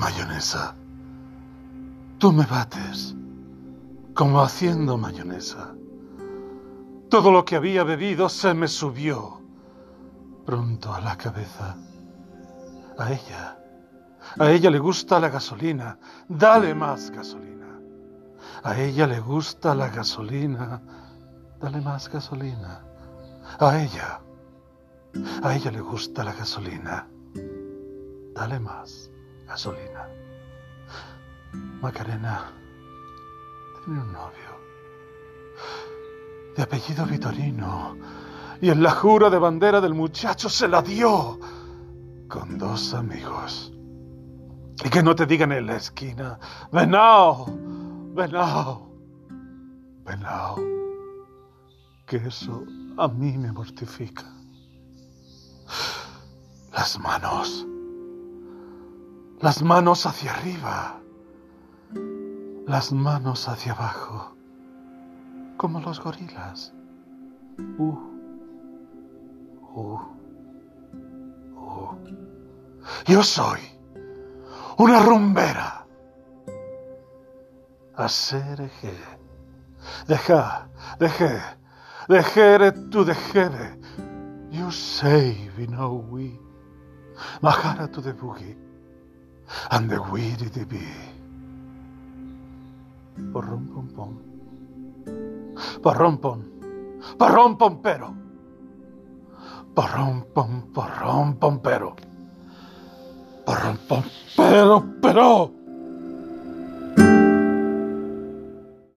mayonesa. Tú me bates como haciendo mayonesa. Todo lo que había bebido se me subió pronto a la cabeza. A ella, a ella le gusta la gasolina. Dale más gasolina. A ella le gusta la gasolina. Dale más gasolina. A ella, a ella le gusta la gasolina. Dale más gasolina. Macarena tiene un novio de apellido Vitorino y en la jura de bandera del muchacho se la dio con dos amigos. Y que no te digan en la esquina, venao, venao, venao, que eso a mí me mortifica. Las manos, las manos hacia arriba, las manos hacia abajo, como los gorilas. Uh, uh, uh. Yo soy una rumbera. Asereje. Deja, deje, dejere tu dejere. You say we know we. Mahara the boogie. And the weedy the bee. Porrom pom pom. Porrom pom. Porrom pom pero. Porrom pom porrom pom pero. Porrom pom pero pero.